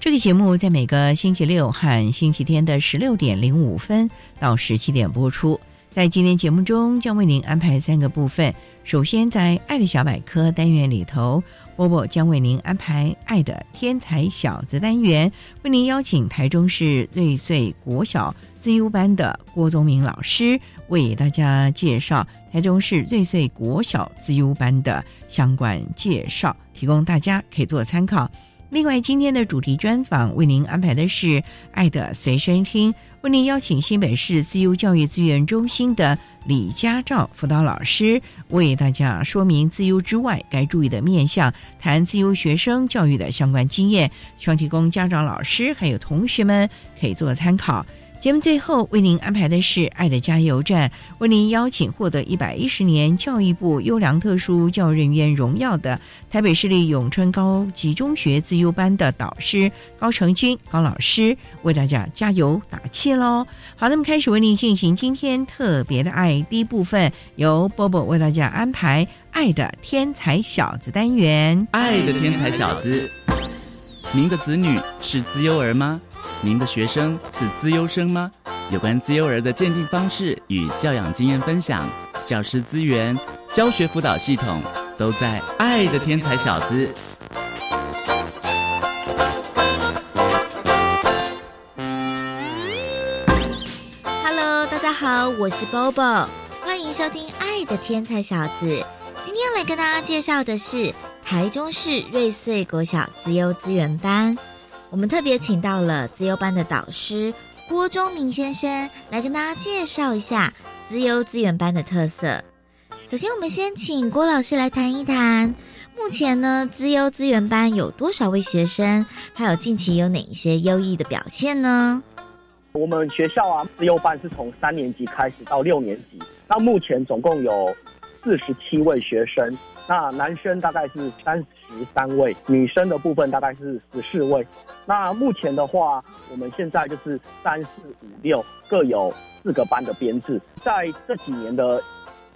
这个节目在每个星期六和星期天的十六点零五分到十七点播出。在今天节目中，将为您安排三个部分。首先，在“爱的小百科”单元里头，波波将为您安排“爱的天才小子”单元，为您邀请台中市瑞穗国小自优班的郭宗明老师为大家介绍台中市瑞穗国小自优班的相关介绍，提供大家可以做参考。另外，今天的主题专访为您安排的是《爱的随身听》，为您邀请新北市自由教育资源中心的李家照辅导老师为大家说明自由之外该注意的面向，谈自由学生教育的相关经验，希望提供家长、老师还有同学们可以做参考。节目最后为您安排的是“爱的加油站”，为您邀请获得一百一十年教育部优良特殊教育人员荣耀的台北市立永春高级中学自优班的导师高成军高老师，为大家加油打气喽！好，那么开始为您进行今天特别的爱第一部分，由波波为大家安排“爱的天才小子”单元。爱的天才小子，您的子女是自优儿吗？您的学生是资优生吗？有关资优儿的鉴定方式与教养经验分享，教师资源、教学辅导系统，都在《爱的天才小子》。Hello，大家好，我是 Bobo，欢迎收听《爱的天才小子》。今天来跟大家介绍的是台中市瑞穗国小资优资源班。我们特别请到了资优班的导师郭忠明先生来跟大家介绍一下资优资源班的特色。首先，我们先请郭老师来谈一谈，目前呢资优资源班有多少位学生，还有近期有哪一些优异的表现呢？我们学校啊，资优班是从三年级开始到六年级，那目前总共有四十七位学生，那男生大概是三。十三位女生的部分大概是十四位，那目前的话，我们现在就是三四五六各有四个班的编制，在这几年的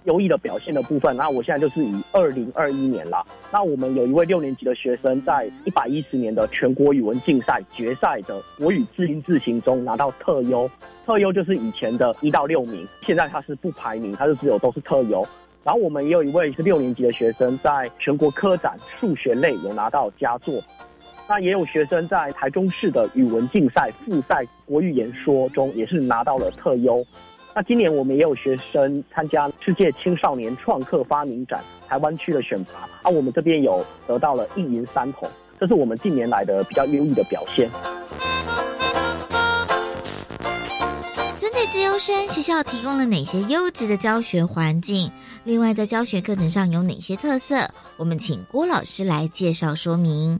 优异的表现的部分，那我现在就是以二零二一年了。那我们有一位六年级的学生在一百一十年的全国语文竞赛决赛的国语字音字形中拿到特优，特优就是以前的一到六名，现在他是不排名，他就只有都是特优。然后我们也有一位是六年级的学生，在全国科展数学类有拿到佳作，那也有学生在台中市的语文竞赛复赛国语言说中也是拿到了特优。那今年我们也有学生参加世界青少年创客发明展台湾区的选拔，啊，我们这边有得到了一银三铜，这是我们近年来的比较优异的表现。自优生学校提供了哪些优质的教学环境？另外，在教学课程上有哪些特色？我们请郭老师来介绍说明。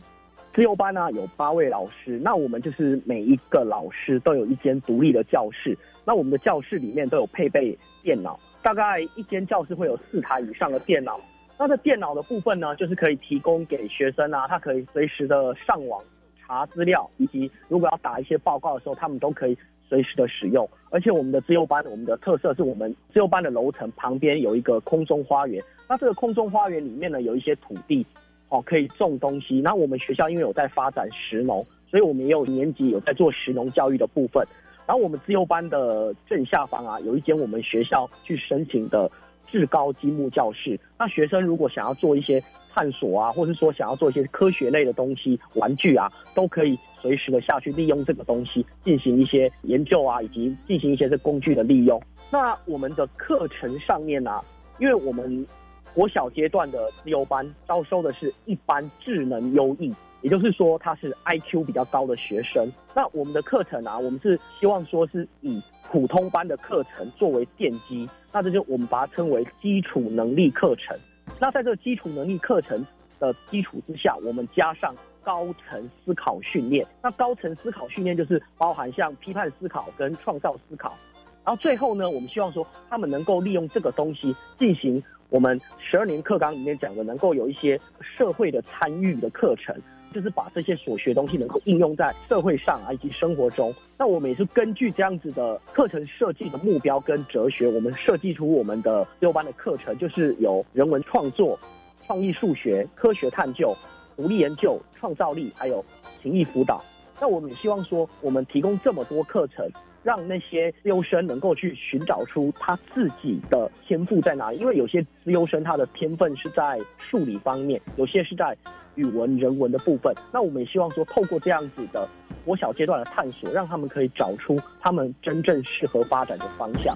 自由班呢有八位老师，那我们就是每一个老师都有一间独立的教室。那我们的教室里面都有配备电脑，大概一间教室会有四台以上的电脑。那这电脑的部分呢，就是可以提供给学生啊，他可以随时的上网查资料，以及如果要打一些报告的时候，他们都可以。随时的使用。而且我们的自由班，我们的特色是我们自由班的楼层旁边有一个空中花园。那这个空中花园里面呢，有一些土地，哦，可以种东西。那我们学校因为有在发展石农，所以我们也有年级有在做石农教育的部分。然后我们自由班的正下方啊，有一间我们学校去申请的至高积木教室。那学生如果想要做一些探索啊，或者说想要做一些科学类的东西、玩具啊，都可以。随时的下去利用这个东西进行一些研究啊，以及进行一些这工具的利用。那我们的课程上面呢，因为我们国小阶段的自由班招收的是一般智能优异，也就是说他是 IQ 比较高的学生。那我们的课程啊，我们是希望说是以普通班的课程作为奠基，那这就我们把它称为基础能力课程。那在这个基础能力课程的基础之下，我们加上。高层思考训练，那高层思考训练就是包含像批判思考跟创造思考，然后最后呢，我们希望说他们能够利用这个东西进行我们十二年课纲里面讲的，能够有一些社会的参与的课程，就是把这些所学东西能够应用在社会上啊以及生活中。那我们也是根据这样子的课程设计的目标跟哲学，我们设计出我们的六班的课程，就是有人文创作、创意数学、科学探究。独立研究、创造力，还有情谊辅导。那我们也希望说，我们提供这么多课程，让那些自优生能够去寻找出他自己的天赋在哪里。因为有些自优生他的天分是在数理方面，有些是在语文、人文的部分。那我们也希望说，透过这样子的国小阶段的探索，让他们可以找出他们真正适合发展的方向。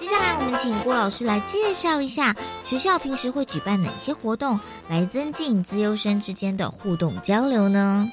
接下来，我们请郭老师来介绍一下学校平时会举办哪些活动，来增进资优生之间的互动交流呢？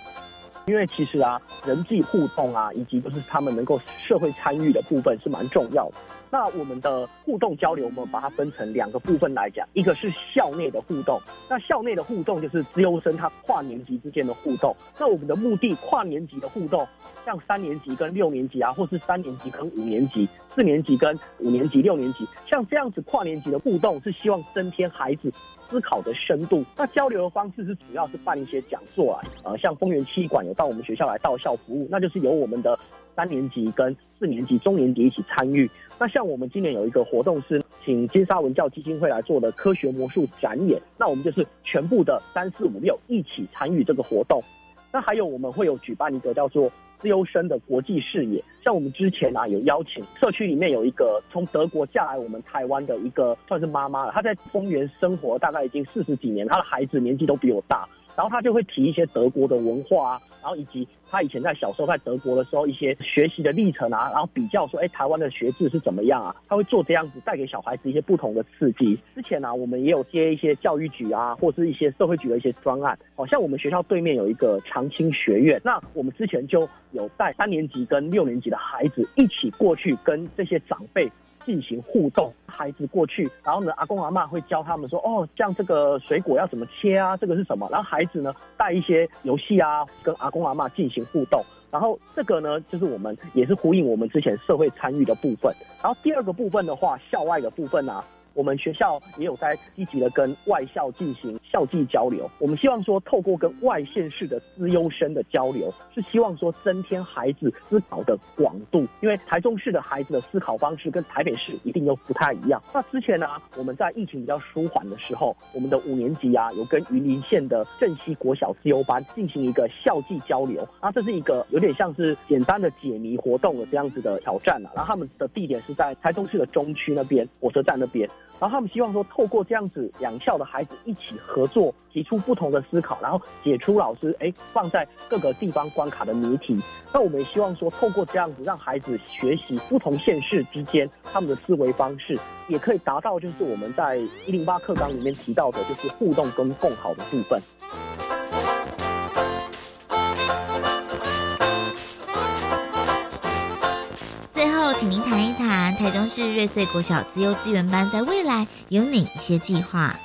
因为其实啊，人际互动啊，以及就是他们能够社会参与的部分是蛮重要的。那我们的互动交流，我们把它分成两个部分来讲，一个是校内的互动。那校内的互动就是资优生他跨年级之间的互动。那我们的目的，跨年级的互动，像三年级跟六年级啊，或是三年级跟五年级、四年级跟五年级、六年级，像这样子跨年级的互动，是希望增添孩子思考的深度。那交流的方式是主要是办一些讲座啊，呃，像丰原七馆有到我们学校来到校服务，那就是由我们的。三年级跟四年级、中年级一起参与。那像我们今年有一个活动是请金沙文教基金会来做的科学魔术展演，那我们就是全部的三四五六一起参与这个活动。那还有我们会有举办一个叫做自由生的国际视野，像我们之前啊有邀请社区里面有一个从德国嫁来我们台湾的一个算是妈妈了，她在丰原生活大概已经四十几年，她的孩子年纪都比我大。然后他就会提一些德国的文化啊，然后以及他以前在小时候在德国的时候一些学习的历程啊，然后比较说，哎，台湾的学制是怎么样啊？他会做这样子，带给小孩子一些不同的刺激。之前呢，我们也有接一些教育局啊，或是一些社会局的一些专案，好像我们学校对面有一个长青学院，那我们之前就有带三年级跟六年级的孩子一起过去跟这些长辈。进行互动，孩子过去，然后呢，阿公阿妈会教他们说，哦，像这个水果要怎么切啊，这个是什么？然后孩子呢，带一些游戏啊，跟阿公阿妈进行互动。然后这个呢，就是我们也是呼应我们之前社会参与的部分。然后第二个部分的话，校外的部分啊。我们学校也有在积极的跟外校进行校际交流。我们希望说，透过跟外县市的资优生的交流，是希望说增添孩子思考的广度。因为台中市的孩子的思考方式跟台北市一定又不太一样。那之前呢，我们在疫情比较舒缓的时候，我们的五年级啊，有跟云林县的镇西国小资优班进行一个校际交流。那这是一个有点像是简单的解谜活动的这样子的挑战啊。然后他们的地点是在台中市的中区那边，火车站那边。然后他们希望说，透过这样子两校的孩子一起合作，提出不同的思考，然后解出老师哎放在各个地方关卡的谜题。那我们也希望说，透过这样子让孩子学习不同县市之间他们的思维方式，也可以达到就是我们在一零八课纲里面提到的，就是互动跟共好的部分。请您谈一谈台中市瑞穗国小自优资源班在未来有哪一些计划？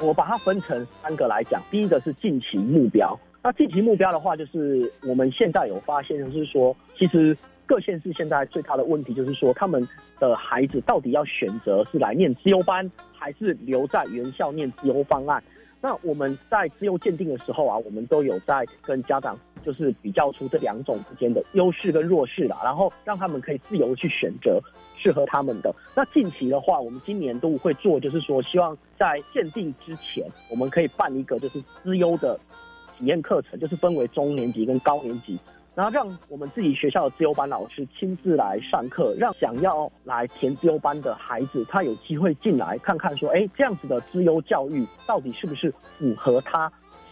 我把它分成三个来讲。第一个是近期目标。那近期目标的话，就是我们现在有发现，就是说，其实各县市现在最大的问题就是说，他们的孩子到底要选择是来念自优班，还是留在原校念自优方案？那我们在自由鉴定的时候啊，我们都有在跟家长就是比较出这两种之间的优势跟弱势啦，然后让他们可以自由去选择适合他们的。那近期的话，我们今年都会做，就是说希望在鉴定之前，我们可以办一个就是资优的体验课程，就是分为中年级跟高年级。然后让我们自己学校的资优班老师亲自来上课，让想要来填资优班的孩子，他有机会进来看看，说，哎，这样子的资优教育到底是不是符合他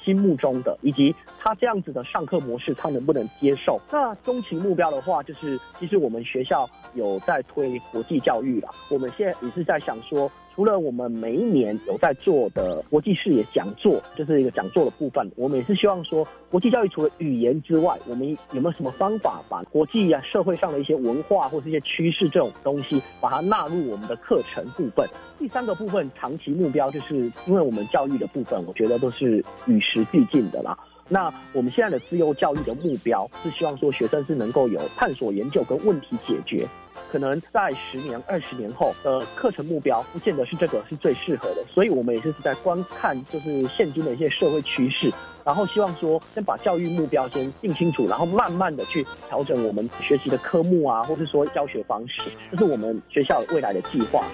心目中的，以及他这样子的上课模式，他能不能接受？那终极目标的话，就是其实我们学校有在推国际教育了，我们现在也是在想说。除了我们每一年有在做的国际视野讲座，就是一个讲座的部分，我们也是希望说，国际教育除了语言之外，我们有没有什么方法把国际啊社会上的一些文化或是一些趋势这种东西，把它纳入我们的课程部分？第三个部分，长期目标就是因为我们教育的部分，我觉得都是与时俱进的啦。那我们现在的自由教育的目标是希望说，学生是能够有探索、研究跟问题解决。可能在十年、二十年后的课程目标，不见得是这个是最适合的，所以我们也是在观看，就是现今的一些社会趋势，然后希望说先把教育目标先定清楚，然后慢慢的去调整我们学习的科目啊，或是说教学方式，这是我们学校未来的计划。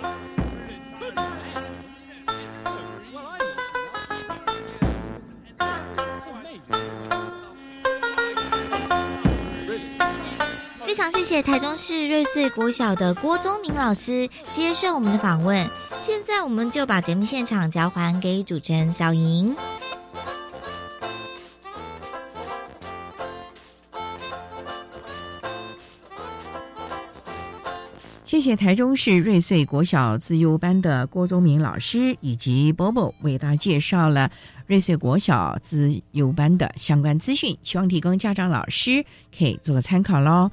非常谢谢台中市瑞穗国小的郭宗明老师接受我们的访问。现在我们就把节目现场交还给主持人小莹。谢谢台中市瑞穗国小自优班的郭宗明老师以及 Bobo 为大家介绍了瑞穗国小自优班的相关资讯，希望提供家长老师可以做个参考喽。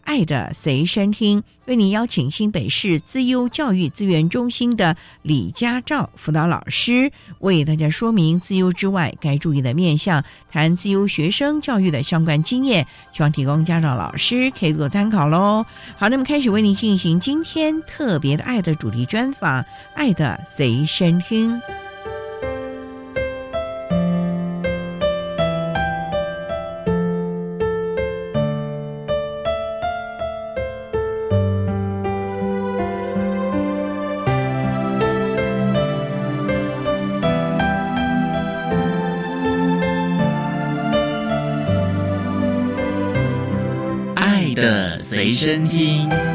爱的随身听，为您邀请新北市资优教育资源中心的李家照辅导老师，为大家说明资优之外该注意的面向，谈资优学生教育的相关经验，希望提供家长老师可以做参考喽。好，那么开始为您进行今天特别的爱的主题专访，爱的随身听。身听。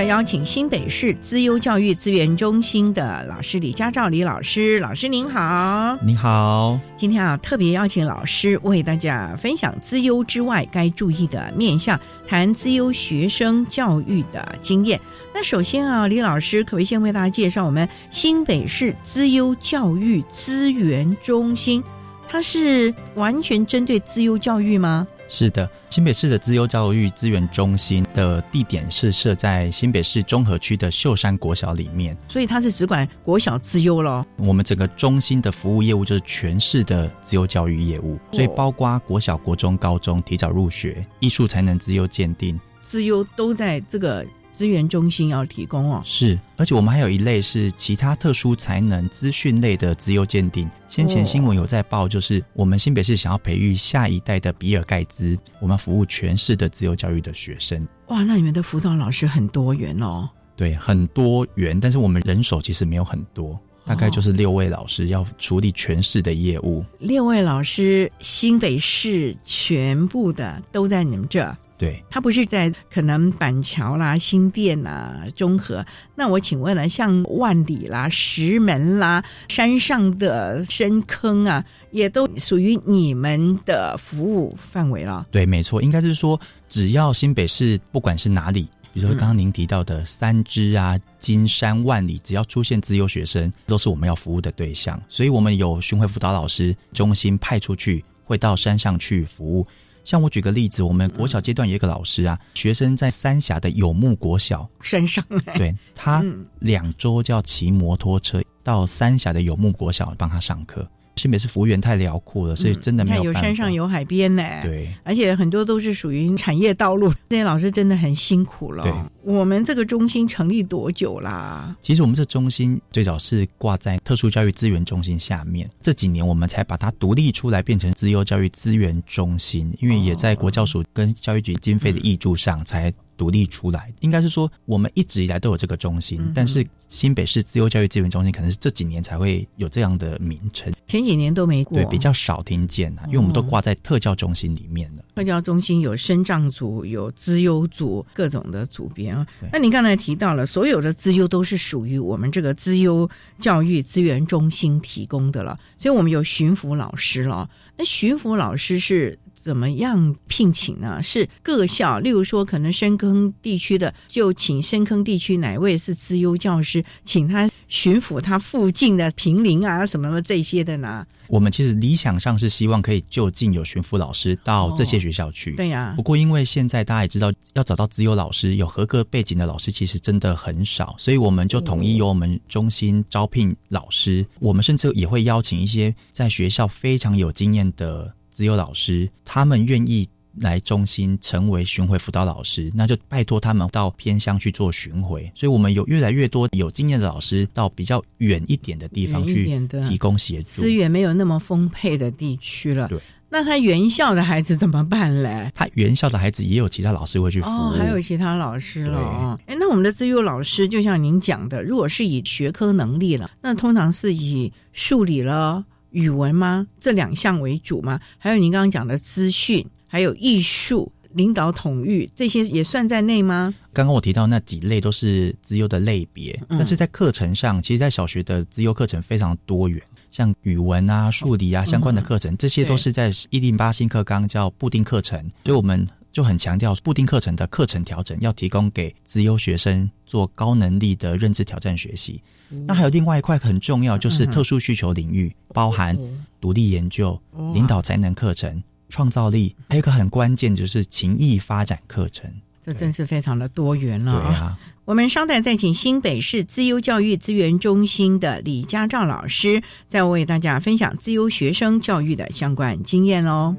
要邀请新北市资优教育资源中心的老师李家照李老师，老师您好，您好。今天啊，特别邀请老师为大家分享资优之外该注意的面向，谈资优学生教育的经验。那首先啊，李老师可不可以先为大家介绍我们新北市资优教育资源中心？它是完全针对资优教育吗？是的，新北市的资优教育资源中心的地点是设在新北市中和区的秀山国小里面，所以它是只管国小资优咯。我们整个中心的服务业务就是全市的资优教育业务，所以包括国小、国中、高中提早入学、艺术才能资优鉴定，资优都在这个。资源中心要提供哦，是，而且我们还有一类是其他特殊才能资讯类的资优鉴定。先前新闻有在报，就是我们新北市想要培育下一代的比尔盖茨，我们服务全市的自由教育的学生。哇，那你们的辅导老师很多元哦。对，很多元，但是我们人手其实没有很多，大概就是六位老师要处理全市的业务。六位老师，新北市全部的都在你们这。对，它不是在可能板桥啦、新店啦、中和。那我请问了，像万里啦、石门啦、山上的深坑啊，也都属于你们的服务范围了？对，没错，应该是说，只要新北市不管是哪里比如说刚刚您提到的三支啊、金山万里，只要出现自由学生，都是我们要服务的对象。所以我们有巡回辅导老师中心派出去，会到山上去服务。像我举个例子，我们国小阶段有一个老师啊，学生在三峡的有木国小。山上，对他两周就要骑摩托车到三峡的有木国小帮他上课。新北市服务员太辽阔了，所以真的没有有山上有海边呢。对，而且很多都是属于产业道路，那些老师真的很辛苦了。对，我们这个中心成立多久啦？其实我们这中心最早是挂在特殊教育资源中心下面，这几年我们才把它独立出来，变成资优教育资源中心，因为也在国教署跟教育局经费的益助上才。独立出来，应该是说我们一直以来都有这个中心，但是新北市自由教育资源中心可能是这几年才会有这样的名称，前几年都没过，对，比较少听见啊，因为我们都挂在特教中心里面了。特教中心有生障组、有资优组，各种的组别啊。那您刚才提到了，所有的资优都是属于我们这个资优教育资源中心提供的了，所以我们有巡抚老师了。那巡抚老师是？怎么样聘请呢？是各校，例如说，可能深坑地区的，就请深坑地区哪位是资优教师，请他巡抚他附近的平林啊，什么这些的呢？我们其实理想上是希望可以就近有巡抚老师到这些学校去。对呀。不过因为现在大家也知道，要找到资优老师有合格背景的老师，其实真的很少，所以我们就统一由我们中心招聘老师。我们甚至也会邀请一些在学校非常有经验的。只有老师，他们愿意来中心成为巡回辅导老师，那就拜托他们到偏乡去做巡回。所以，我们有越来越多有经验的老师到比较远一点的地方去提供协助。资源没有那么丰沛的地区了。对，那他原校的孩子怎么办嘞？他原校的孩子也有其他老师会去服务，还有其他老师了。哎，那我们的资优老师，就像您讲的，如果是以学科能力了，那通常是以数理了。语文吗？这两项为主吗？还有您刚刚讲的资讯，还有艺术、领导统御，这些也算在内吗？刚刚我提到那几类都是资优的类别，但是在课程上，其实，在小学的资优课程非常多元，像语文啊、数理啊相关的课程，这些都是在一零八新课纲叫固定课程，所以我们就很强调固定课程的课程调整要提供给资优学生做高能力的认知挑战学习。那还有另外一块很重要，就是特殊需求领域，包含独立研究、领导才能课程、创造力，还有一个很关键就是情谊发展课程。这真是非常的多元了啊！我们稍待再请新北市自优教育资源中心的李家照老师，再为大家分享自优学生教育的相关经验喽。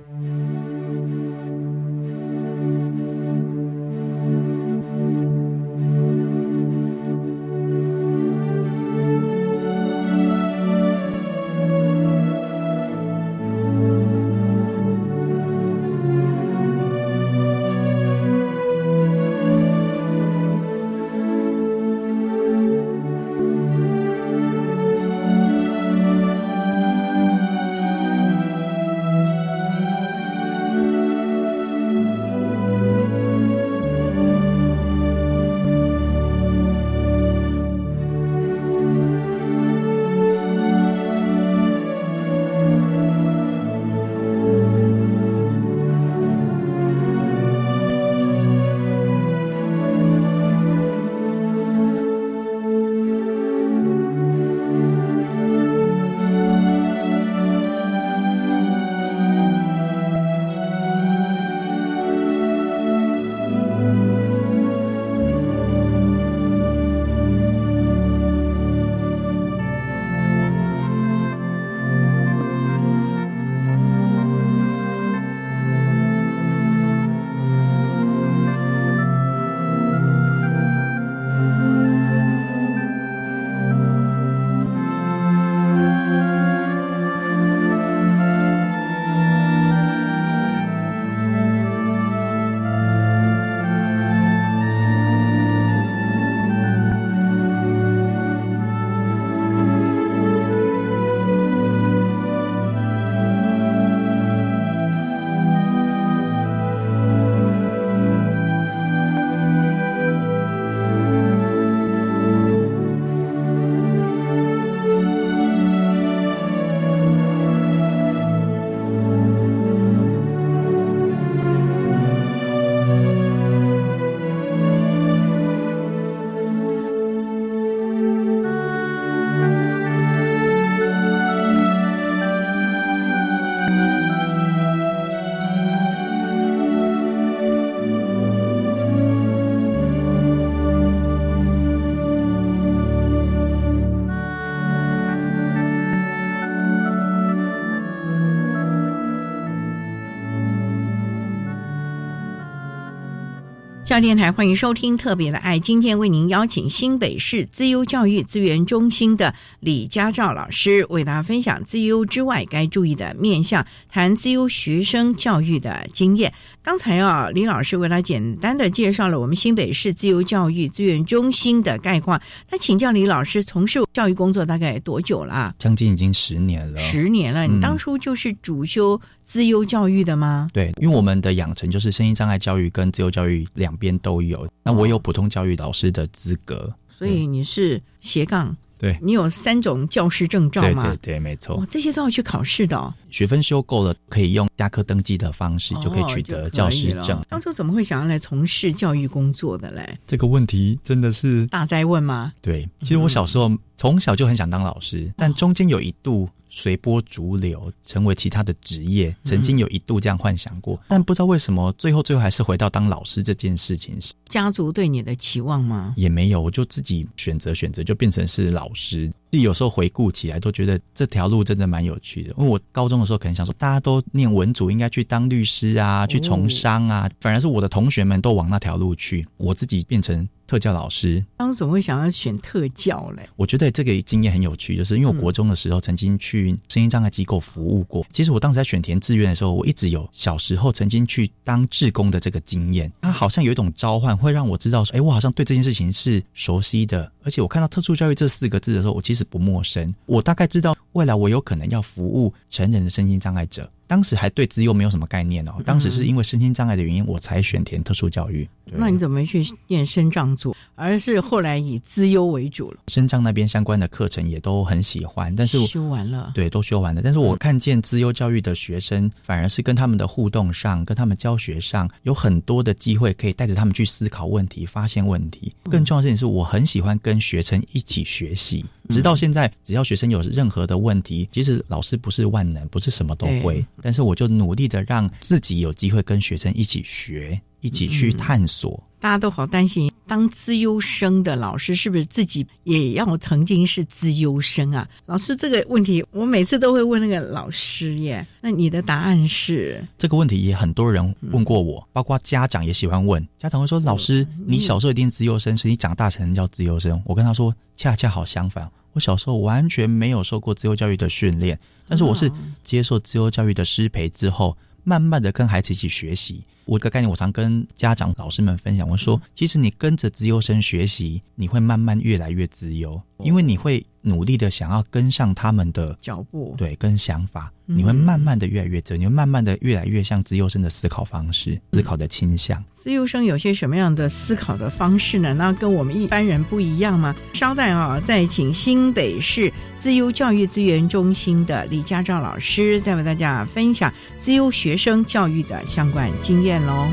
电台欢迎收听特别的爱，今天为您邀请新北市资优教育资源中心的李家照老师，为大家分享资优之外该注意的面向，谈资优学生教育的经验。刚才啊，李老师为他简单的介绍了我们新北市自由教育资源中心的概况。那请教李老师，从事教育工作大概多久了？将近已经十年了。十年了，你当初就是主修自优教育的吗？对，因为我们的养成就是身心障碍教育跟自由教育两边都有。那我有普通教育老师的资格，所以你是斜杠。对你有三种教师证照吗？对对对，没错。这些都要去考试的。学分修够了，可以用加科登记的方式就可以取得教师证。当初怎么会想要来从事教育工作的嘞？这个问题真的是大灾问吗？对，其实我小时候从小就很想当老师，但中间有一度。随波逐流，成为其他的职业，曾经有一度这样幻想过，但不知道为什么，最后最后还是回到当老师这件事情是家族对你的期望吗？也没有，我就自己选择选择，就变成是老师。自己有时候回顾起来，都觉得这条路真的蛮有趣的。因为我高中的时候可能想说，大家都念文组，应该去当律师啊，去从商啊，反而是我的同学们都往那条路去，我自己变成。特教老师当时怎么会想要选特教嘞？我觉得这个经验很有趣，就是因为我国中的时候曾经去声音障碍机构服务过。其实我当时在选填志愿的时候，我一直有小时候曾经去当志工的这个经验。它好像有一种召唤，会让我知道说，哎，我好像对这件事情是熟悉的。而且我看到特殊教育这四个字的时候，我其实不陌生。我大概知道未来我有可能要服务成人的身心障碍者。当时还对资优没有什么概念哦，当时是因为身心障碍的原因，我才选填特殊教育。那你怎么去念身障组，而是后来以资优为主了？身障那边相关的课程也都很喜欢，但是修完了，对，都修完了。但是我看见资优教育的学生，反而是跟他们的互动上，跟他们教学上，有很多的机会可以带着他们去思考问题、发现问题。更重要的事情是我很喜欢跟学生一起学习。直到现在，只要学生有任何的问题，其实老师不是万能，不是什么都会，但是我就努力的让自己有机会跟学生一起学，一起去探索。大家都好担心，当资优生的老师是不是自己也要曾经是资优生啊？老师这个问题，我每次都会问那个老师耶。那你的答案是？这个问题也很多人问过我，包括家长也喜欢问。家长会说：“老师，你小时候一定资优生，所以你长大成叫资优生。”我跟他说：“恰恰好相反。”我小时候完全没有受过自由教育的训练，但是我是接受自由教育的师培之后，慢慢的跟孩子一起学习。我个概念，我常跟家长、老师们分享，我说，其实你跟着自由生学习，你会慢慢越来越自由，因为你会。努力的想要跟上他们的脚步，对，跟想法，你会慢慢的越来越走，你会慢慢的越来越像自由生的思考方式，思考的倾向。自由生有些什么样的思考的方式呢？那跟我们一般人不一样吗？稍待啊，再请新北市自由教育资源中心的李家照老师，再为大家分享自由学生教育的相关经验喽。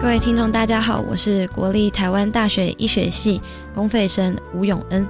各位听众，大家好，我是国立台湾大学医学系公费生吴永恩，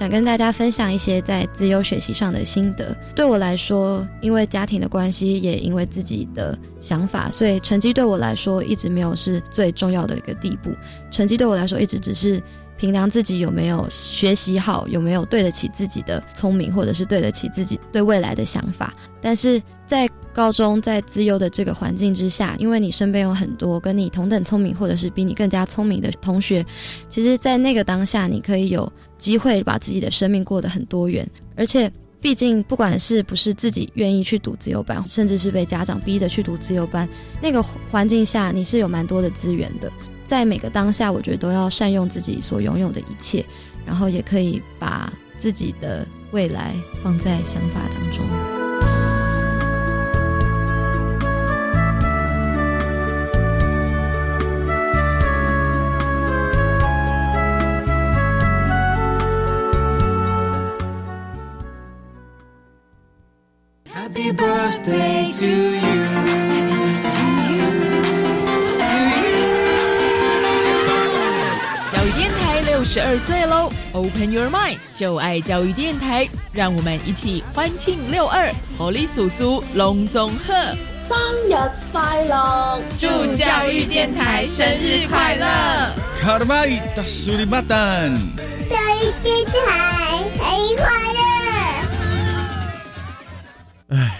想跟大家分享一些在自由学习上的心得。对我来说，因为家庭的关系，也因为自己的想法，所以成绩对我来说一直没有是最重要的一个地步。成绩对我来说，一直只是评量自己有没有学习好，有没有对得起自己的聪明，或者是对得起自己对未来的想法。但是在高中在自由的这个环境之下，因为你身边有很多跟你同等聪明，或者是比你更加聪明的同学，其实，在那个当下，你可以有机会把自己的生命过得很多元。而且，毕竟不管是不是自己愿意去读自由班，甚至是被家长逼着去读自由班，那个环境下，你是有蛮多的资源的。在每个当下，我觉得都要善用自己所拥有的一切，然后也可以把自己的未来放在想法当中。Happy birthday to you, 十十二岁喽！Open your mind，就爱教育电台，让我们一起欢庆六二，活力叔叔隆中贺生日快乐！祝教育电台生日快乐！卡达苏里马丹，教育电台生日快乐！唉。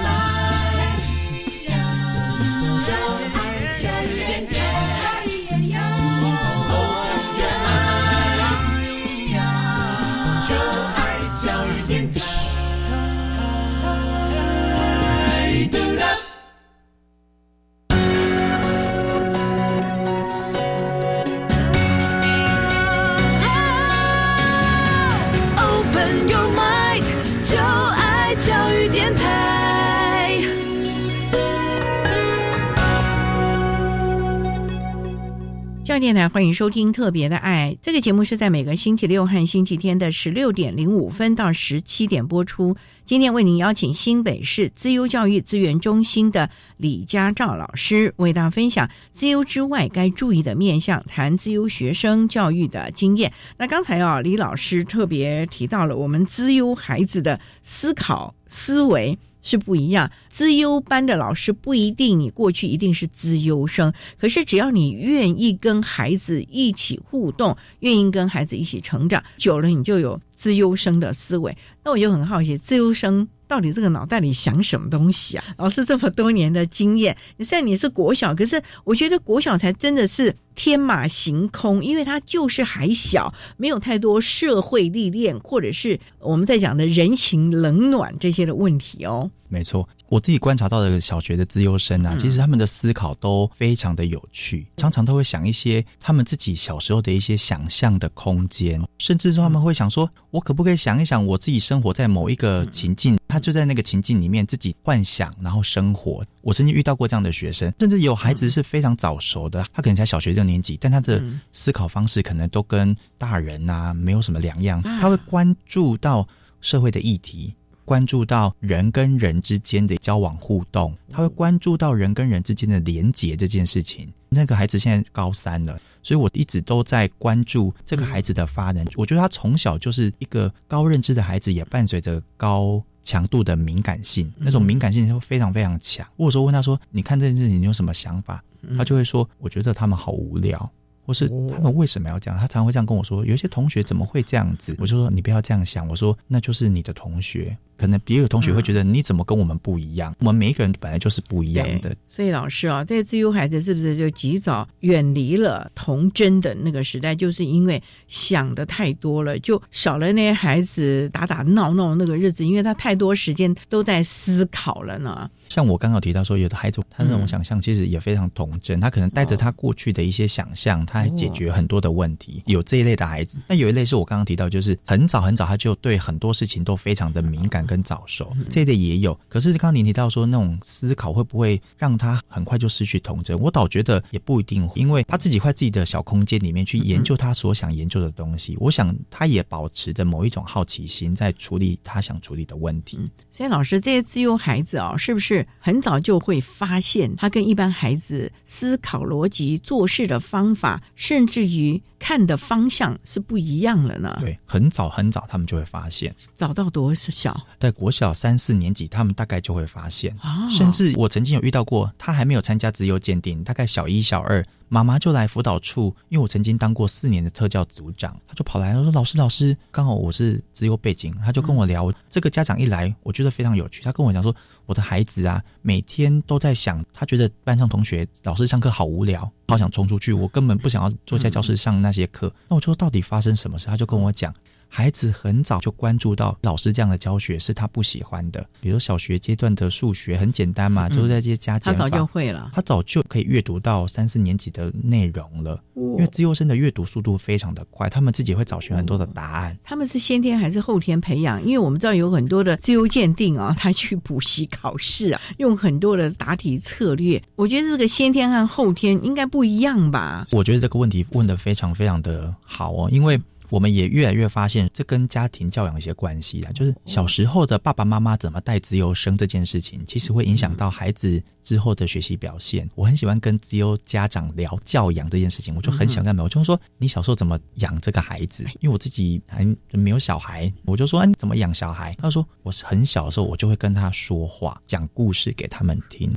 教电台欢迎收听《特别的爱》这个节目，是在每个星期六和星期天的十六点零五分到十七点播出。今天为您邀请新北市资优教育资源中心的李家照老师，为大家分享资优之外该注意的面向，谈资优学生教育的经验。那刚才啊，李老师特别提到了我们资优孩子的思考思维。是不一样，资优班的老师不一定你过去一定是资优生，可是只要你愿意跟孩子一起互动，愿意跟孩子一起成长，久了你就有资优生的思维。那我就很好奇，资优生。到底这个脑袋里想什么东西啊？老师这么多年的经验，虽然你是国小，可是我觉得国小才真的是天马行空，因为他就是还小，没有太多社会历练，或者是我们在讲的人情冷暖这些的问题哦。没错，我自己观察到的小学的资优生啊，其实他们的思考都非常的有趣，常常都会想一些他们自己小时候的一些想象的空间，甚至说他们会想说，我可不可以想一想我自己生活在某一个情境，他就在那个情境里面自己幻想，然后生活。我曾经遇到过这样的学生，甚至有孩子是非常早熟的，他可能才小学六年级，但他的思考方式可能都跟大人啊没有什么两样，他会关注到社会的议题。关注到人跟人之间的交往互动，他会关注到人跟人之间的连结这件事情。那个孩子现在高三了，所以我一直都在关注这个孩子的发展。我觉得他从小就是一个高认知的孩子，也伴随着高强度的敏感性，那种敏感性会非常非常强。我说问他说：“你看这件事情你有什么想法？”他就会说：“我觉得他们好无聊。”或是他们为什么要这样？他常常会这样跟我说：“有一些同学怎么会这样子？”我就说：“你不要这样想。”我说：“那就是你的同学。”可能别的同学会觉得你怎么跟我们不一样？我们每一个人本来就是不一样的。所以老师啊，这些自由孩子是不是就及早远离了童真的那个时代？就是因为想的太多了，就少了那些孩子打打闹闹那个日子，因为他太多时间都在思考了呢。像我刚刚提到说，有的孩子他那种想象其实也非常童真，他可能带着他过去的一些想象，他还解决很多的问题。有这一类的孩子，那有一类是我刚刚提到，就是很早很早他就对很多事情都非常的敏感。跟早熟这一类也有，可是刚刚您提到说那种思考会不会让他很快就失去童真？我倒觉得也不一定，因为他自己在自己的小空间里面去研究他所想研究的东西。我想他也保持着某一种好奇心，在处理他想处理的问题。所以老师，这些自由孩子哦，是不是很早就会发现他跟一般孩子思考逻辑、做事的方法，甚至于？看的方向是不一样了呢？对，很早很早他们就会发现，早到多小？在国小三四年级，他们大概就会发现，啊甚至我曾经有遇到过，他还没有参加自由鉴定，大概小一、小二，妈妈就来辅导处，因为我曾经当过四年的特教组长，他就跑来他说：“老师，老师，刚好我是自由背景，他就跟我聊。这个家长一来，我觉得非常有趣，他跟我讲说，我的孩子啊，每天都在想，他觉得班上同学老师上课好无聊，好想冲出去，我根本不想要坐在教室上那些课。那我就说到底发生什么事？他就跟我讲。孩子很早就关注到老师这样的教学是他不喜欢的，比如小学阶段的数学很简单嘛，嗯就是在这些加减法，他早就会了他早就可以阅读到三四年级的内容了。因为自幼生的阅读速度非常的快，他们自己会找寻很多的答案。他们是先天还是后天培养？因为我们知道有很多的自由鉴定啊，他去补习考试啊，用很多的答题策略。我觉得这个先天和后天应该不一样吧？我觉得这个问题问的非常非常的好哦，因为。我们也越来越发现，这跟家庭教养有一些关系啊。就是小时候的爸爸妈妈怎么带自由生这件事情，其实会影响到孩子之后的学习表现。我很喜欢跟自由家长聊教养这件事情，我就很想干嘛，我就说你小时候怎么养这个孩子？因为我自己还没有小孩，我就说、啊、你怎么养小孩？他说我是很小的时候，我就会跟他说话，讲故事给他们听。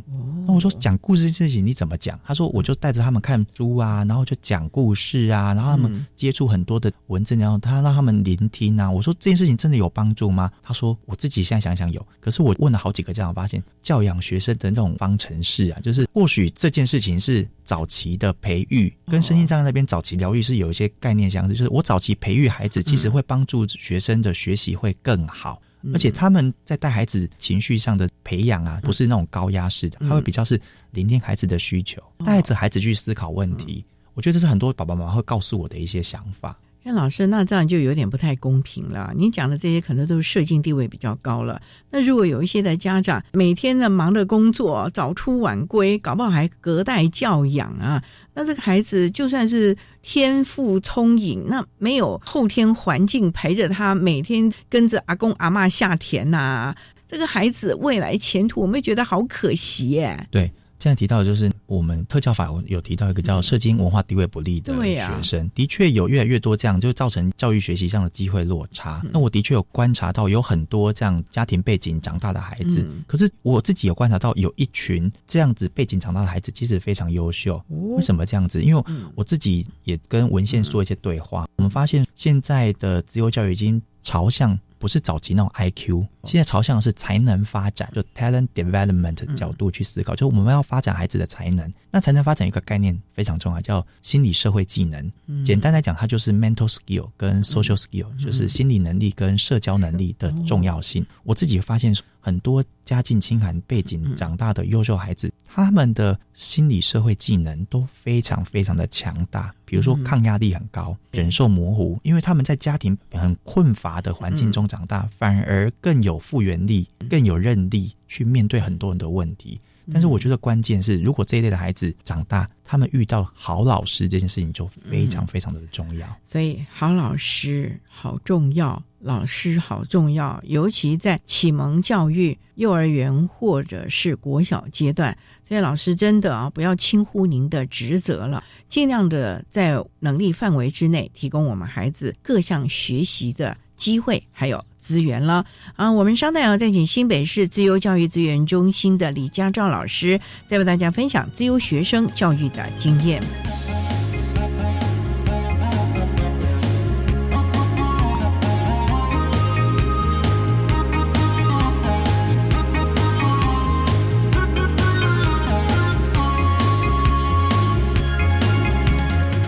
那我说讲故事这件事情你怎么讲？他说我就带着他们看书啊，然后就讲故事啊，然后他们接触很多的文字，然后他让他们聆听啊。我说这件事情真的有帮助吗？他说我自己现在想想有，可是我问了好几个家长，发现教养学生的那种方程式啊，就是或许这件事情是早期的培育，跟身心障碍那边早期疗愈是有一些概念相似，就是我早期培育孩子，其实会帮助学生的学习会更好。而且他们在带孩子情绪上的培养啊，不是那种高压式的，他会比较是聆听孩子的需求，带着孩子去思考问题。我觉得这是很多爸爸妈妈会告诉我的一些想法。那老师，那这样就有点不太公平了。您讲的这些可能都是社经地位比较高了。那如果有一些的家长每天呢忙着工作，早出晚归，搞不好还隔代教养啊，那这个孩子就算是天赋聪颖，那没有后天环境陪着他，每天跟着阿公阿妈下田呐、啊，这个孩子未来前途，我们觉得好可惜耶。对。现在提到的就是我们特教法有提到一个叫社经文化地位不利的学生，的确有越来越多这样，就造成教育学习上的机会落差。那我的确有观察到有很多这样家庭背景长大的孩子，嗯可是我自己有观察到有一群这样子背景长大的孩子，其实非常优秀。为什么这样子？因为我自己也跟文献做一些对话，我们发现现在的自由教育已经朝向。不是早期那种 IQ，现在朝向的是才能发展，就 talent development 角度去思考，就我们要发展孩子的才能。那才能发展一个概念非常重要，叫心理社会技能。简单来讲，它就是 mental skill 跟 social skill，就是心理能力跟社交能力的重要性。我自己发现很多家境清寒背景长大的优秀孩子，他们的心理社会技能都非常非常的强大。比如说抗压力很高，忍受模糊，因为他们在家庭很困乏的环境中长大，反而更有复原力、更有韧力去面对很多人的问题。但是我觉得关键是，如果这一类的孩子长大，他们遇到好老师这件事情就非常非常的重要。所以好老师好重要，老师好重要，尤其在启蒙教育、幼儿园或者是国小阶段。所以老师真的啊，不要轻忽您的职责了，尽量的在能力范围之内，提供我们孩子各项学习的机会，还有资源了啊！我们稍待啊，再请新北市自由教育资源中心的李家照老师，再为大家分享自由学生教育的经验。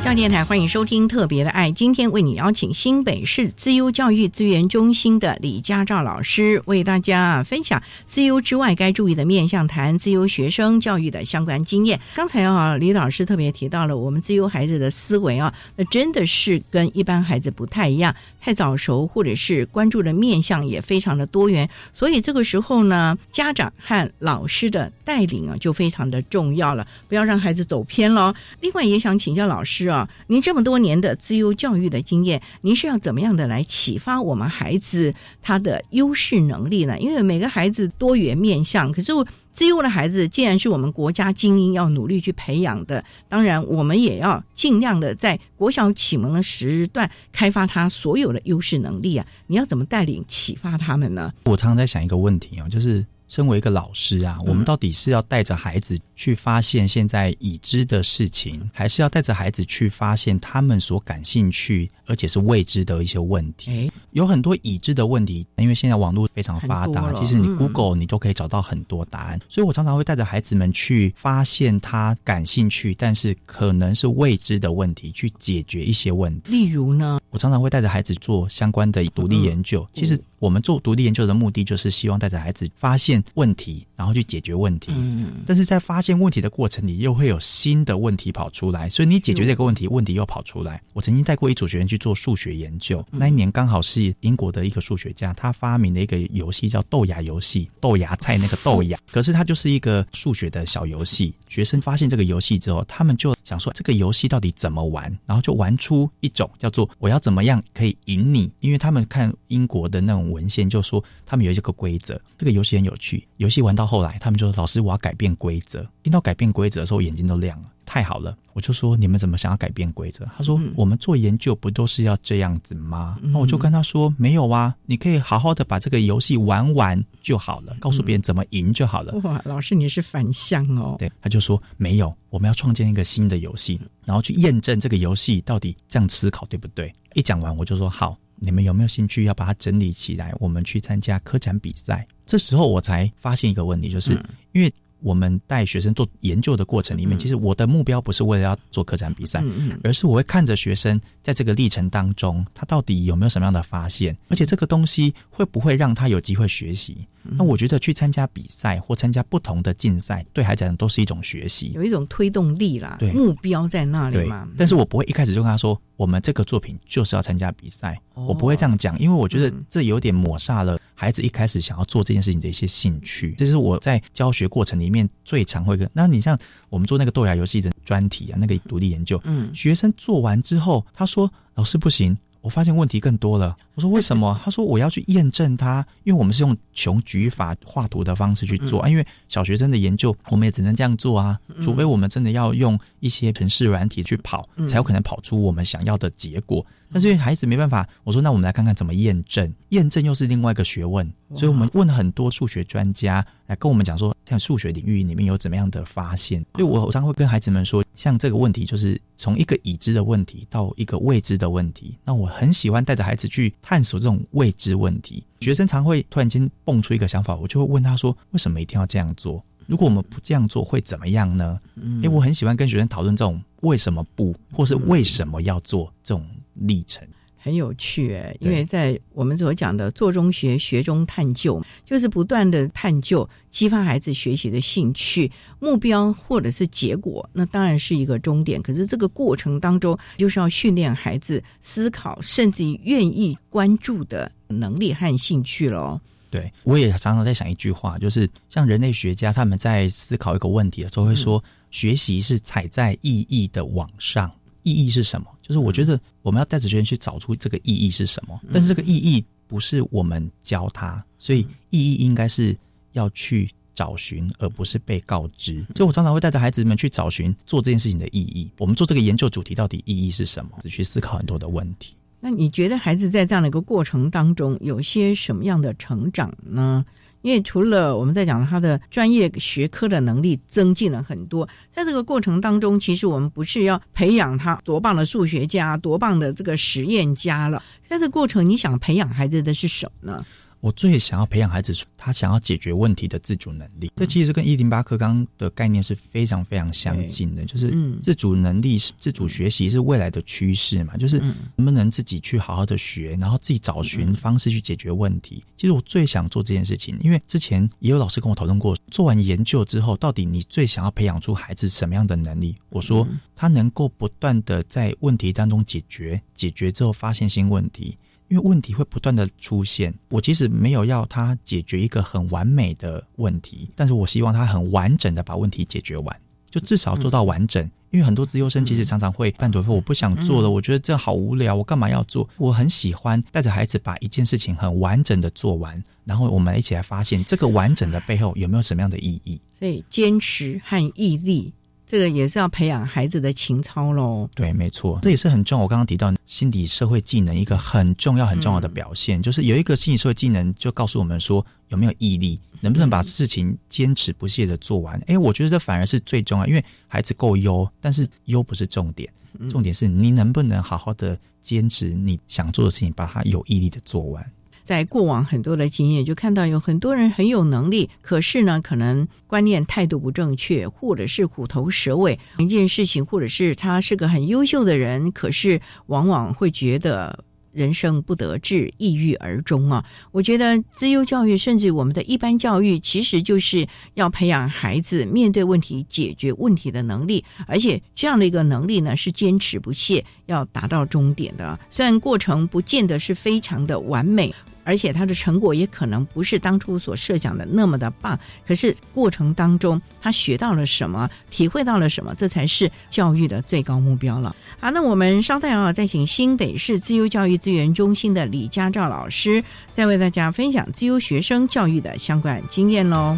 教电台欢迎收听《特别的爱》，今天为你邀请新北市自优教育资源中心的李家照老师，为大家分享自优之外该注意的面向，谈自优学生教育的相关经验。刚才啊，李老师特别提到了我们自优孩子的思维啊，那真的是跟一般孩子不太一样，太早熟，或者是关注的面向也非常的多元，所以这个时候呢，家长和老师的带领啊，就非常的重要了，不要让孩子走偏了。另外，也想请教老师啊。啊，您这么多年的资优教育的经验，您是要怎么样的来启发我们孩子他的优势能力呢？因为每个孩子多元面向，可是资优的孩子既然是我们国家精英要努力去培养的，当然我们也要尽量的在国小启蒙的时段开发他所有的优势能力啊！你要怎么带领启发他们呢？我常常在想一个问题啊，就是。身为一个老师啊，我们到底是要带着孩子去发现现在已知的事情，还是要带着孩子去发现他们所感兴趣而且是未知的一些问题？有很多已知的问题，因为现在网络非常发达，其实你 Google 你都可以找到很多答案。所以我常常会带着孩子们去发现他感兴趣但是可能是未知的问题，去解决一些问题。例如呢，我常常会带着孩子做相关的独立研究。其实我们做独立研究的目的，就是希望带着孩子发现。问题，然后去解决问题。嗯，但是在发现问题的过程里，又会有新的问题跑出来，所以你解决这个问题，问题又跑出来。我曾经带过一组学员去做数学研究，那一年刚好是英国的一个数学家，他发明了一个游戏叫豆芽游戏，豆芽菜那个豆芽，可是它就是一个数学的小游戏。学生发现这个游戏之后，他们就想说这个游戏到底怎么玩，然后就玩出一种叫做我要怎么样可以赢你，因为他们看英国的那种文献，就说他们有这个规则，这个游戏很有趣。游戏玩到后来，他们就说：“老师，我要改变规则。”听到改变规则的时候，眼睛都亮了。太好了，我就说：“你们怎么想要改变规则？”他说：“我们做研究不都是要这样子吗？”那我就跟他说：“没有啊，你可以好好的把这个游戏玩完就好了，告诉别人怎么赢就好了。”哇，老师你是反向哦。对，他就说：“没有，我们要创建一个新的游戏，然后去验证这个游戏到底这样思考对不对？”一讲完，我就说：“好。”你们有没有兴趣要把它整理起来？我们去参加科展比赛。这时候我才发现一个问题，就是因为我们带学生做研究的过程里面，其实我的目标不是为了要做科展比赛，而是我会看着学生在这个历程当中，他到底有没有什么样的发现，而且这个东西会不会让他有机会学习。那我觉得去参加比赛或参加不同的竞赛，对孩子来讲都是一种学习，有一种推动力啦。对，目标在那里嘛。但是我不会一开始就跟他说，我们这个作品就是要参加比赛。我不会这样讲，因为我觉得这有点抹煞了孩子一开始想要做这件事情的一些兴趣。这是我在教学过程里面最常会跟。那你像我们做那个豆芽游戏的专题啊，那个独立研究，嗯，学生做完之后，他说：“老师不行。”我发现问题更多了。我说为什么？他说我要去验证它，因为我们是用穷举法画图的方式去做啊。因为小学生的研究，我们也只能这样做啊。除非我们真的要用一些城市软体去跑，才有可能跑出我们想要的结果。但是因为孩子没办法，我说那我们来看看怎么验证。验证又是另外一个学问，所以我们问了很多数学专家来跟我们讲说，像数学领域里面有怎么样的发现。所以我常会跟孩子们说，像这个问题就是从一个已知的问题到一个未知的问题。那我很喜欢带着孩子去探索这种未知问题。学生常会突然间蹦出一个想法，我就会问他说：为什么一定要这样做？如果我们不这样做会怎么样呢？因为我很喜欢跟学生讨论这种为什么不，或是为什么要做这种。历程很有趣诶，因为在我们所讲的做中学、学中探究，就是不断的探究，激发孩子学习的兴趣、目标或者是结果，那当然是一个终点。可是这个过程当中，就是要训练孩子思考，甚至于愿意关注的能力和兴趣了。对，我也常常在想一句话，就是像人类学家他们在思考一个问题的时候，会说学习是踩在意义的网上。意义是什么？就是我觉得我们要带着学生去找出这个意义是什么，但是这个意义不是我们教他，所以意义应该是要去找寻，而不是被告知。所以我常常会带着孩子们去找寻做这件事情的意义。我们做这个研究主题到底意义是什么？只去思考很多的问题。那你觉得孩子在这样的一个过程当中有些什么样的成长呢？因为除了我们在讲他的专业学科的能力增进了很多，在这个过程当中，其实我们不是要培养他多棒的数学家、多棒的这个实验家了。在这个过程，你想培养孩子的是什么呢？我最想要培养孩子，他想要解决问题的自主能力。这其实跟一零八课纲的概念是非常非常相近的，就是自主能力是自主学习是未来的趋势嘛，就是能不能自己去好好的学，然后自己找寻方式去解决问题。其实我最想做这件事情，因为之前也有老师跟我讨论过，做完研究之后，到底你最想要培养出孩子什么样的能力？我说他能够不断的在问题当中解决，解决之后发现新问题。因为问题会不断的出现，我其实没有要他解决一个很完美的问题，但是我希望他很完整的把问题解决完，就至少做到完整。因因为很多资优生其实常常会半途说我不想做了，我觉得这好无聊，我干嘛要做？我很喜欢带着孩子把一件事情很完整的做完，然后我们一起来发现这个完整的背后有没有什么样的意义。所以坚持和毅力。这个也是要培养孩子的情操喽。对，没错，这也是很重要。我刚刚提到心理社会技能一个很重要、很重要的表现，就是有一个心理社会技能，就告诉我们说有没有毅力，能不能把事情坚持不懈的做完。哎，我觉得这反而是最重要，因为孩子够优，但是优不是重点，重点是你能不能好好的坚持你想做的事情，把它有毅力的做完。在过往很多的经验，就看到有很多人很有能力，可是呢，可能观念态度不正确，或者是虎头蛇尾一件事情，或者是他是个很优秀的人，可是往往会觉得。人生不得志，抑郁而终啊！我觉得资优教育，甚至我们的一般教育，其实就是要培养孩子面对问题、解决问题的能力，而且这样的一个能力呢，是坚持不懈，要达到终点的。虽然过程不见得是非常的完美。而且他的成果也可能不是当初所设想的那么的棒，可是过程当中他学到了什么，体会到了什么，这才是教育的最高目标了。好，那我们稍待啊，再请新北市自由教育资源中心的李家照老师，再为大家分享自由学生教育的相关经验喽。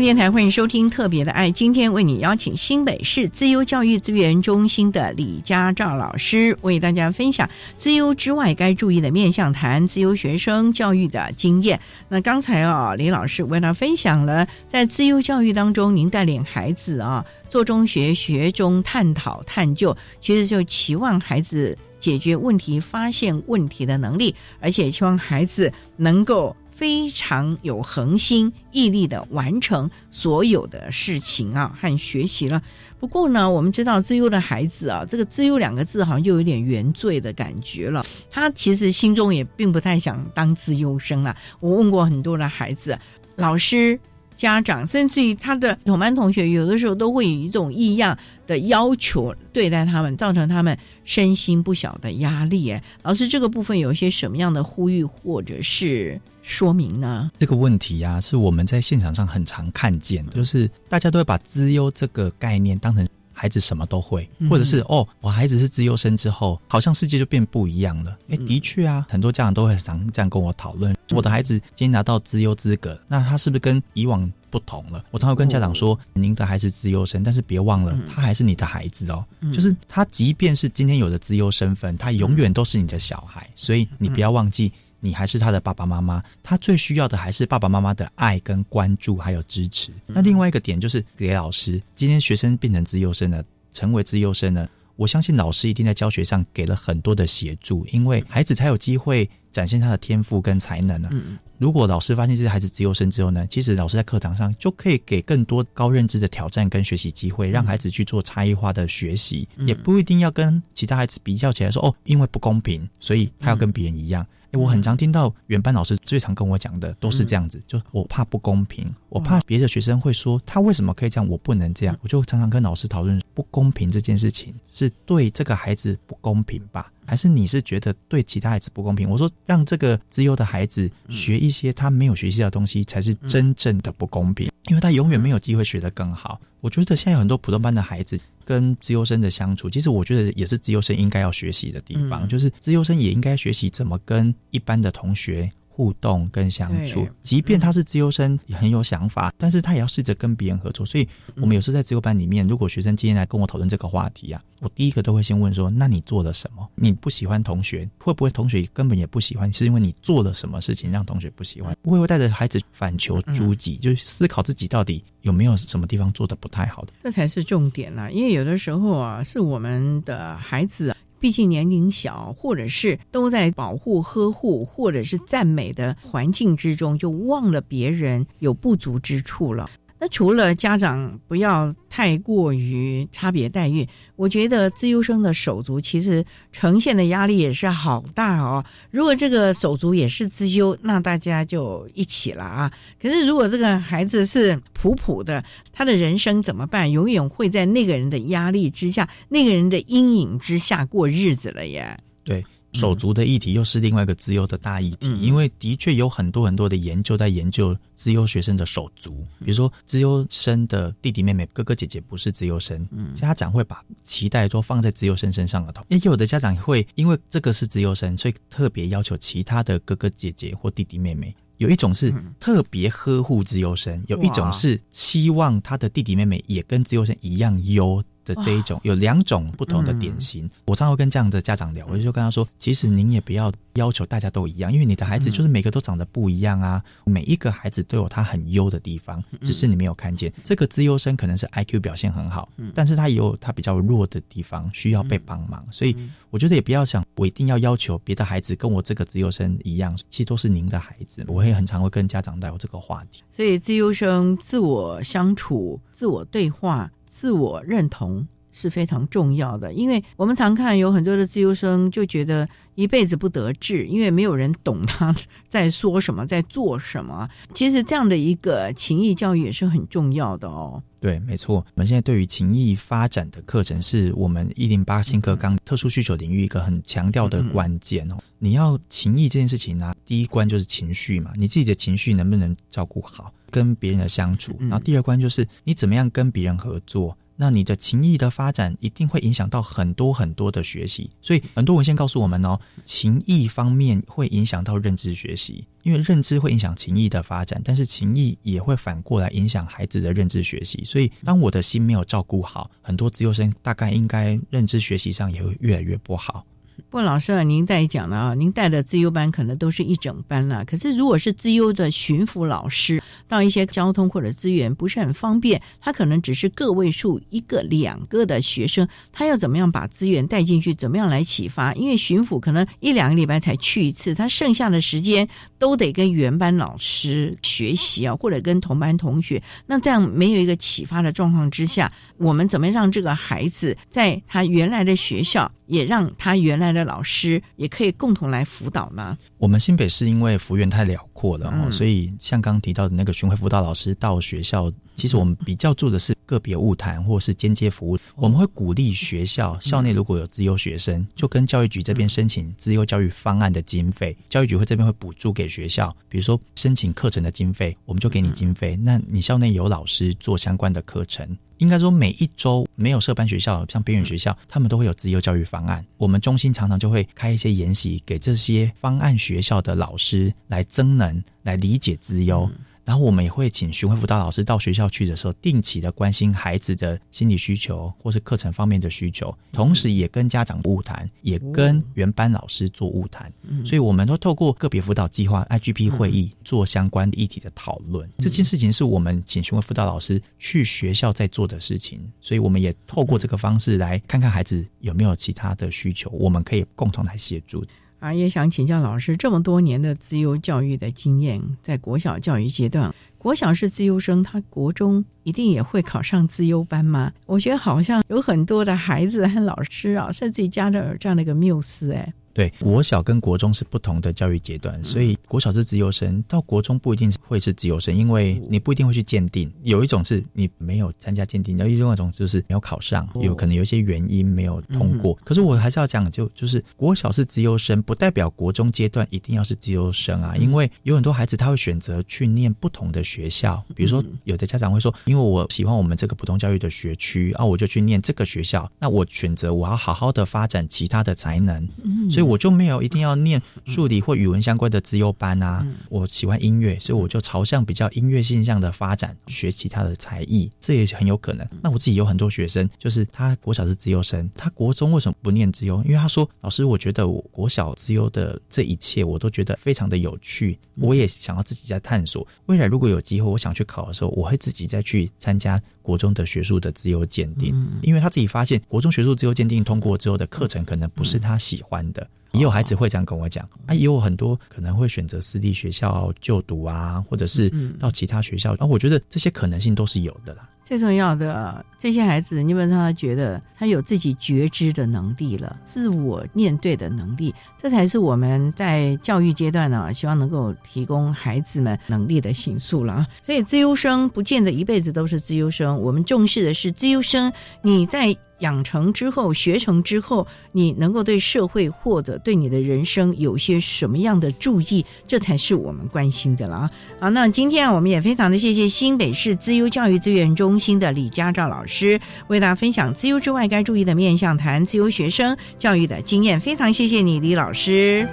电台欢迎收听特别的爱，今天为你邀请新北市自优教育资源中心的李家照老师，为大家分享自优之外该注意的面向，谈自优学生教育的经验。那刚才啊，李老师为他分享了在自优教育当中，您带领孩子啊做中学、学中探讨探究，其实就期望孩子解决问题、发现问题的能力，而且希望孩子能够。非常有恒心毅力的完成所有的事情啊和学习了。不过呢，我们知道自优的孩子啊，这个“自优”两个字好像又有点原罪的感觉了。他其实心中也并不太想当自优生了。我问过很多的孩子，老师。家长甚至于他的同班同学，有的时候都会以一种异样的要求对待他们，造成他们身心不小的压力。哎，老师，这个部分有一些什么样的呼吁或者是说明呢？这个问题呀，是我们在现场上很常看见的，就是大家都会把资优这个概念当成孩子什么都会，或者是哦，我孩子是资优生之后，好像世界就变不一样了。哎，的确啊，很多家长都会常这样跟我讨论。我的孩子今天拿到资优资格，那他是不是跟以往不同了？我常会跟家长说：“您的孩子资优生，但是别忘了，他还是你的孩子哦。就是他，即便是今天有的资优身份，他永远都是你的小孩。所以你不要忘记，你还是他的爸爸妈妈。他最需要的还是爸爸妈妈的爱、跟关注还有支持。那另外一个点就是给老师，今天学生变成资优生了，成为资优生了。”我相信老师一定在教学上给了很多的协助，因为孩子才有机会展现他的天赋跟才能呢。如果老师发现这些孩子自优生之后呢，其实老师在课堂上就可以给更多高认知的挑战跟学习机会，让孩子去做差异化的学习，也不一定要跟其他孩子比较起来说哦，因为不公平，所以他要跟别人一样。我很常听到原班老师最常跟我讲的都是这样子，就我怕不公平，我怕别的学生会说他为什么可以这样，我不能这样。我就常常跟老师讨论不公平这件事情是对这个孩子不公平吧，还是你是觉得对其他孩子不公平？我说让这个自优的孩子学一些他没有学习的东西，才是真正的不公平，因为他永远没有机会学得更好。我觉得现在有很多普通班的孩子。跟自优生的相处，其实我觉得也是自优生应该要学习的地方，就是自优生也应该学习怎么跟一般的同学。互动跟相处，即便他是自优生，也很有想法，但是他也要试着跟别人合作。所以，我们有时候在自由班里面，如果学生今天来跟我讨论这个话题啊，我第一个都会先问说：那你做了什么？你不喜欢同学，会不会同学根本也不喜欢？是因为你做了什么事情让同学不喜欢？不会带着孩子反求诸己，就是思考自己到底有没有什么地方做的不太好的？这才是重点啊！因为有的时候啊，是我们的孩子。毕竟年龄小，或者是都在保护、呵护，或者是赞美的环境之中，就忘了别人有不足之处了。那除了家长不要太过于差别待遇，我觉得自优生的手足其实呈现的压力也是好大哦。如果这个手足也是自优，那大家就一起了啊。可是如果这个孩子是普普的，他的人生怎么办？永远会在那个人的压力之下、那个人的阴影之下过日子了耶。对。手足的议题又是另外一个资优的大议题，因为的确有很多很多的研究在研究资优学生的手足，比如说资优生的弟弟妹妹、哥哥姐姐不是资优生，家长会把期待都放在资优生身上了头，也有的家长会因为这个是资优生，所以特别要求其他的哥哥姐姐或弟弟妹妹。有一种是特别呵护资优生，有一种是希望他的弟弟妹妹也跟资优生一样优。的这一种有两种不同的典型，我常会跟这样的家长聊，我就跟他说，其实您也不要要求大家都一样，因为你的孩子就是每个都长得不一样啊，每一个孩子都有他很优的地方，只是你没有看见。这个资优生可能是 I Q 表现很好，但是他也有他比较弱的地方，需要被帮忙。所以我觉得也不要想我一定要要求别的孩子跟我这个资优生一样，其实都是您的孩子。我会很常会跟家长聊这个话题。所以资优生自我相处、自我对话。自我认同。是非常重要的，因为我们常看有很多的自由生就觉得一辈子不得志，因为没有人懂他在说什么，在做什么。其实这样的一个情谊教育也是很重要的哦。对，没错，我们现在对于情谊发展的课程是我们一零八新课纲特殊需求领域一个很强调的关键哦。你要情谊这件事情呢，第一关就是情绪嘛，你自己的情绪能不能照顾好？跟别人的相处，然后第二关就是你怎么样跟别人合作。那你的情谊的发展一定会影响到很多很多的学习。所以很多文献告诉我们哦，情谊方面会影响到认知学习，因为认知会影响情谊的发展，但是情谊也会反过来影响孩子的认知学习。所以当我的心没有照顾好，很多自由生大概应该认知学习上也会越来越不好。不过老师啊，您在讲了啊，您带的自优班可能都是一整班了。可是如果是自优的巡抚老师，到一些交通或者资源不是很方便，他可能只是个位数一个两个的学生，他要怎么样把资源带进去？怎么样来启发？因为巡抚可能一两个礼拜才去一次，他剩下的时间都得跟原班老师学习啊，或者跟同班同学。那这样没有一个启发的状况之下，我们怎么让这个孩子在他原来的学校？也让他原来的老师也可以共同来辅导吗。我们新北市因为幅员太辽阔了哦，所以像刚提到的那个巡回辅导老师到学校，其实我们比较做的是个别物谈或是间接服务。我们会鼓励学校校内如果有资优学生，就跟教育局这边申请资优教育方案的经费，教育局会这边会补助给学校，比如说申请课程的经费，我们就给你经费。那你校内有老师做相关的课程。应该说，每一周没有设班学校，像边缘学校，他们都会有资优教育方案。我们中心常常就会开一些研习，给这些方案学校的老师来增能，来理解资优。然后我们也会请巡回辅导老师到学校去的时候，定期的关心孩子的心理需求或是课程方面的需求，同时也跟家长晤谈，也跟原班老师做晤谈。所以我们都透过个别辅导计划 IGP 会议做相关议题的讨论。这件事情是我们请巡回辅导老师去学校在做的事情，所以我们也透过这个方式来看看孩子有没有其他的需求，我们可以共同来协助。啊，也想请教老师，这么多年的自由教育的经验，在国小教育阶段，国小是自优生，他国中一定也会考上自优班吗？我觉得好像有很多的孩子和老师啊，甚至家长有这样的一个缪斯，哎。对，国小跟国中是不同的教育阶段，所以国小是自由生，到国中不一定会是自由生，因为你不一定会去鉴定。有一种是你没有参加鉴定，然后另外一种就是没有考上，有可能有一些原因没有通过。可是我还是要讲，就就是国小是自由生，不代表国中阶段一定要是自由生啊，因为有很多孩子他会选择去念不同的学校，比如说有的家长会说，因为我喜欢我们这个普通教育的学区啊，我就去念这个学校，那我选择我要好好的发展其他的才能，所以。我就没有一定要念数理或语文相关的资优班啊。我喜欢音乐，所以我就朝向比较音乐性向的发展，学其他的才艺，这也很有可能。那我自己有很多学生，就是他国小是资优生，他国中为什么不念资优？因为他说：“老师，我觉得我国小资优的这一切，我都觉得非常的有趣，我也想要自己在探索。未来如果有有机会，我想去考的时候，我会自己再去参加国中的学术的自由鉴定，因为他自己发现国中学术自由鉴定通过之后的课程可能不是他喜欢的。也有孩子会这样跟我讲啊，也有很多可能会选择私立学校就读啊，或者是到其他学校啊。我觉得这些可能性都是有的啦。最重要的，这些孩子，你本让他觉得他有自己觉知的能力了，自我面对的能力，这才是我们在教育阶段呢，希望能够提供孩子们能力的形塑了啊。所以，自优生不见得一辈子都是自优生，我们重视的是自优生你在。养成之后，学成之后，你能够对社会或者对你的人生有些什么样的注意，这才是我们关心的了啊！好，那今天我们也非常的谢谢新北市资优教育资源中新的李佳照老师，为大家分享自由之外该注意的面向，谈自由学生教育的经验。非常谢谢你，李老师。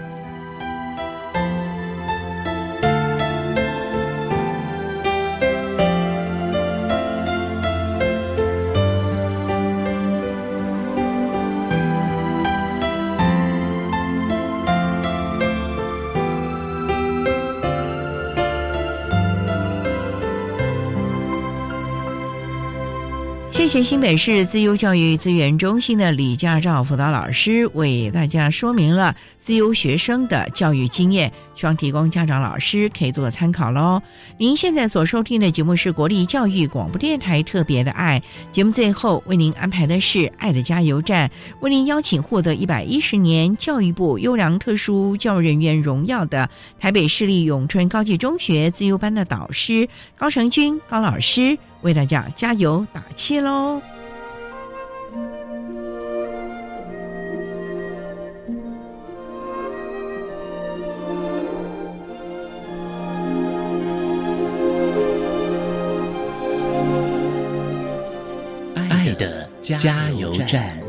谢谢新北市自优教育资源中心的李家照辅导老师为大家说明了自优学生的教育经验，希望提供家长老师可以做参考喽。您现在所收听的节目是国立教育广播电台特别的爱节目，最后为您安排的是爱的加油站，为您邀请获得一百一十年教育部优良特殊教育人员荣耀的台北市立永春高级中学自优班的导师高成军高老师。为大家加油打气喽！爱的加油站。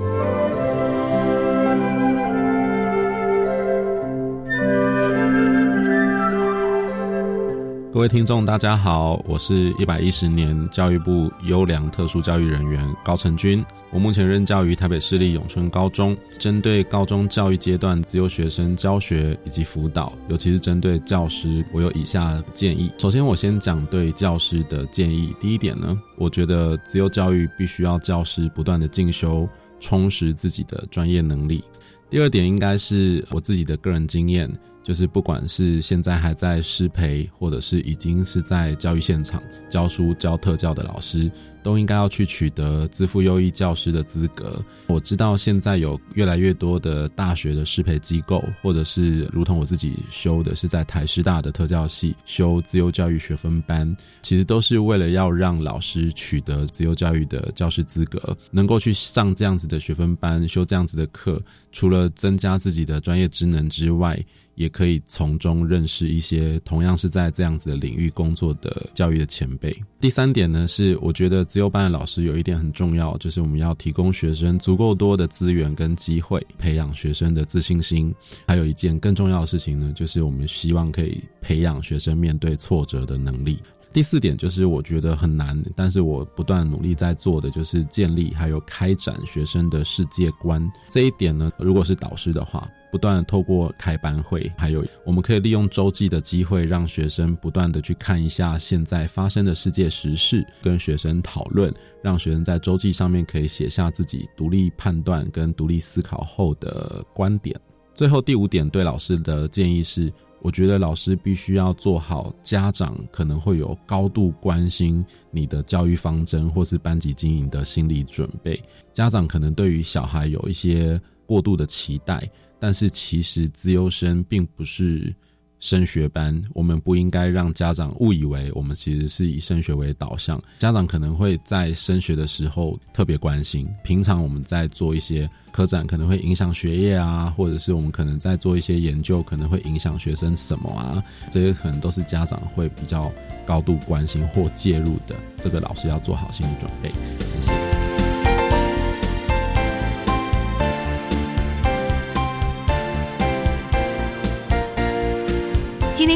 各位听众，大家好，我是一百一十年教育部优良特殊教育人员高成军。我目前任教于台北市立永春高中，针对高中教育阶段自由学生教学以及辅导，尤其是针对教师，我有以下建议。首先，我先讲对教师的建议。第一点呢，我觉得自由教育必须要教师不断的进修，充实自己的专业能力。第二点，应该是我自己的个人经验。就是不管是现在还在师培，或者是已经是在教育现场教书教特教的老师。都应该要去取得资赋优异教师的资格。我知道现在有越来越多的大学的师培机构，或者是如同我自己修的是在台师大的特教系修自由教育学分班，其实都是为了要让老师取得自由教育的教师资格，能够去上这样子的学分班，修这样子的课，除了增加自己的专业职能之外，也可以从中认识一些同样是在这样子的领域工作的教育的前辈。第三点呢，是我觉得。自由班的老师有一点很重要，就是我们要提供学生足够多的资源跟机会，培养学生的自信心。还有一件更重要的事情呢，就是我们希望可以培养学生面对挫折的能力。第四点就是我觉得很难，但是我不断努力在做的，就是建立还有开展学生的世界观。这一点呢，如果是导师的话。不断透过开班会，还有我们可以利用周记的机会，让学生不断的去看一下现在发生的世界时事，跟学生讨论，让学生在周记上面可以写下自己独立判断跟独立思考后的观点。最后第五点，对老师的建议是，我觉得老师必须要做好家长可能会有高度关心你的教育方针或是班级经营的心理准备。家长可能对于小孩有一些过度的期待。但是其实自优生并不是升学班，我们不应该让家长误以为我们其实是以升学为导向。家长可能会在升学的时候特别关心，平常我们在做一些科展可能会影响学业啊，或者是我们可能在做一些研究可能会影响学生什么啊，这些可能都是家长会比较高度关心或介入的。这个老师要做好心理准备。谢谢。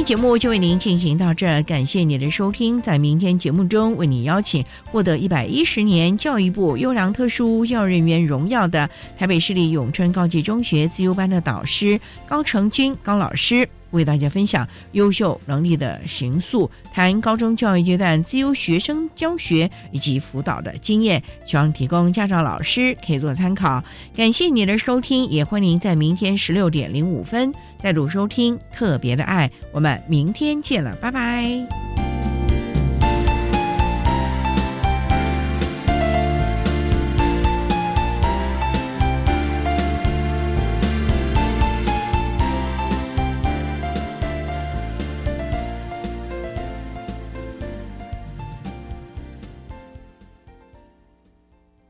节目就为您进行到这儿，感谢您的收听。在明天节目中，为您邀请获得一百一十年教育部优良特殊教育人员荣耀的台北市立永春高级中学自由班的导师高成军高老师。为大家分享优秀能力的形塑，谈高中教育阶段自由学生教学以及辅导的经验，希望提供家长、老师可以做参考。感谢您的收听，也欢迎在明天十六点零五分再度收听特别的爱。我们明天见了，拜拜。